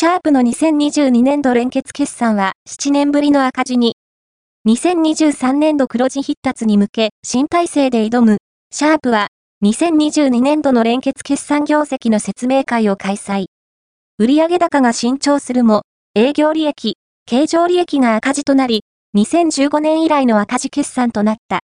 シャープの2022年度連結決算は7年ぶりの赤字に、2023年度黒字必達に向け新体制で挑む、シャープは2022年度の連結決算業績の説明会を開催。売上高が伸長するも、営業利益、経常利益が赤字となり、2015年以来の赤字決算となった。